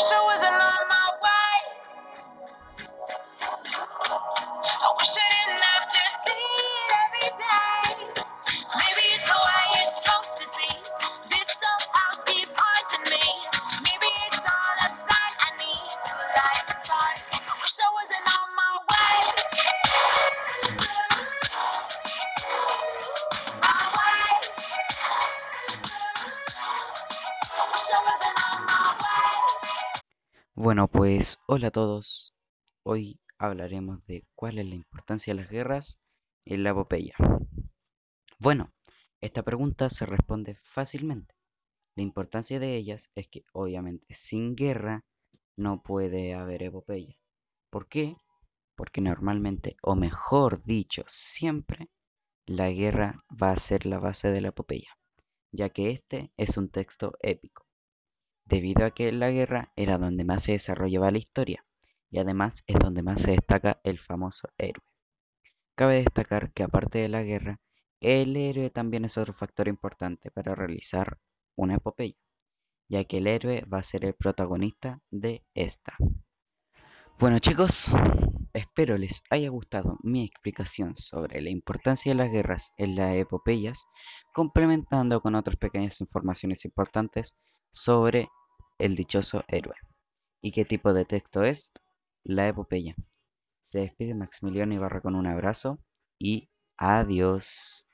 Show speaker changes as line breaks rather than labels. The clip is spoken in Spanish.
wish I wasn't on my way. I wish I didn't have to see it every day. Maybe it's the way it's supposed to be. This somehow keeps haunting me. Maybe it's all a sign I need to light the fire. I wish I wasn't on my way. My way. I wish I wasn't on my way.
Bueno, pues hola a todos. Hoy hablaremos de cuál es la importancia de las guerras en la epopeya. Bueno, esta pregunta se responde fácilmente. La importancia de ellas es que obviamente sin guerra no puede haber epopeya. ¿Por qué? Porque normalmente, o mejor dicho, siempre la guerra va a ser la base de la epopeya, ya que este es un texto épico debido a que la guerra era donde más se desarrollaba la historia y además es donde más se destaca el famoso héroe. Cabe destacar que aparte de la guerra, el héroe también es otro factor importante para realizar una epopeya, ya que el héroe va a ser el protagonista de esta. Bueno chicos, espero les haya gustado mi explicación sobre la importancia de las guerras en las epopeyas, complementando con otras pequeñas informaciones importantes sobre el dichoso héroe. ¿Y qué tipo de texto es? La epopeya. Se despide Maximiliano Ibarra con un abrazo y adiós.